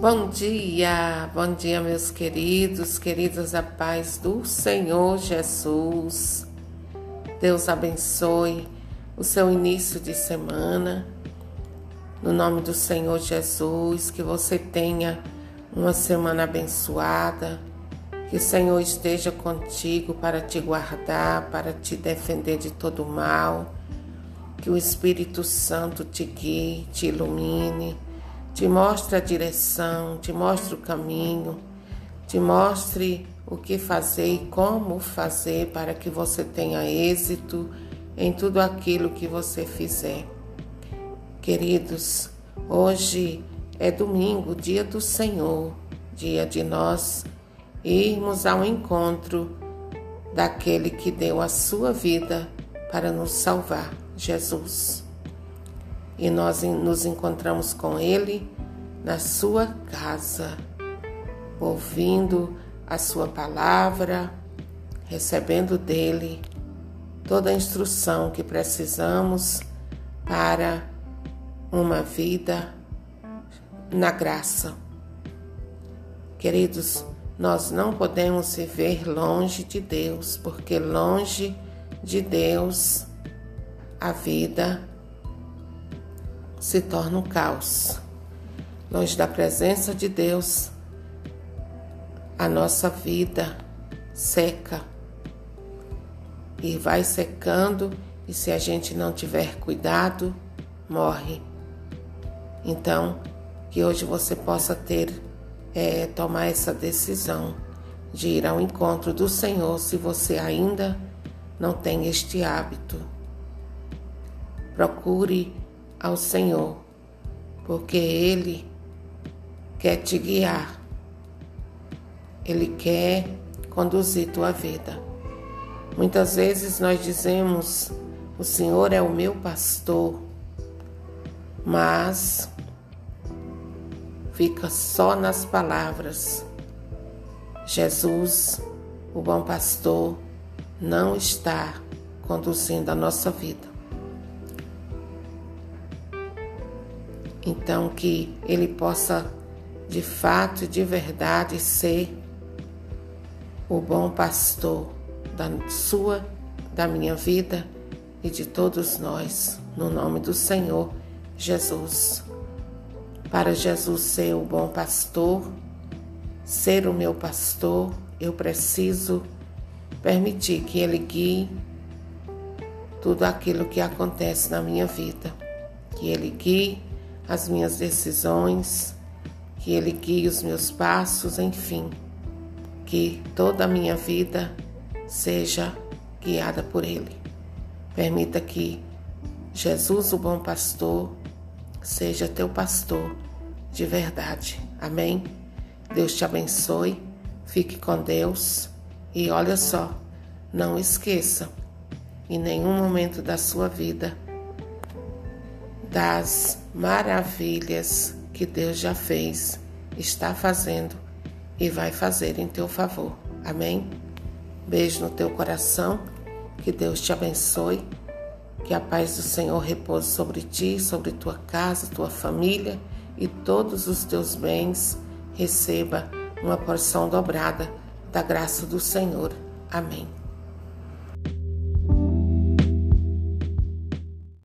Bom dia, bom dia, meus queridos, queridas, a paz do Senhor Jesus. Deus abençoe o seu início de semana. No nome do Senhor Jesus, que você tenha uma semana abençoada, que o Senhor esteja contigo para te guardar, para te defender de todo mal, que o Espírito Santo te guie, te ilumine te mostre a direção, te mostre o caminho, te mostre o que fazer e como fazer para que você tenha êxito em tudo aquilo que você fizer. Queridos, hoje é domingo, dia do Senhor, dia de nós irmos ao encontro daquele que deu a sua vida para nos salvar, Jesus e nós nos encontramos com Ele na sua casa, ouvindo a sua palavra, recebendo dele toda a instrução que precisamos para uma vida na graça. Queridos, nós não podemos viver longe de Deus, porque longe de Deus a vida se torna um caos. Longe da presença de Deus, a nossa vida seca e vai secando, e se a gente não tiver cuidado, morre. Então, que hoje você possa ter, é, tomar essa decisão de ir ao encontro do Senhor se você ainda não tem este hábito. Procure ao Senhor, porque Ele quer te guiar, Ele quer conduzir tua vida. Muitas vezes nós dizemos: O Senhor é o meu pastor, mas fica só nas palavras. Jesus, o bom pastor, não está conduzindo a nossa vida. Então, que ele possa de fato e de verdade ser o bom pastor da sua, da minha vida e de todos nós, no nome do Senhor Jesus. Para Jesus ser o bom pastor, ser o meu pastor, eu preciso permitir que Ele guie tudo aquilo que acontece na minha vida, que Ele guie as minhas decisões, que Ele guie os meus passos, enfim, que toda a minha vida seja guiada por Ele. Permita que Jesus, o bom pastor, seja teu pastor de verdade. Amém? Deus te abençoe, fique com Deus e olha só, não esqueça, em nenhum momento da sua vida, das maravilhas que Deus já fez, está fazendo e vai fazer em teu favor. Amém? Beijo no teu coração, que Deus te abençoe, que a paz do Senhor repouse sobre ti, sobre tua casa, tua família e todos os teus bens. Receba uma porção dobrada da graça do Senhor. Amém.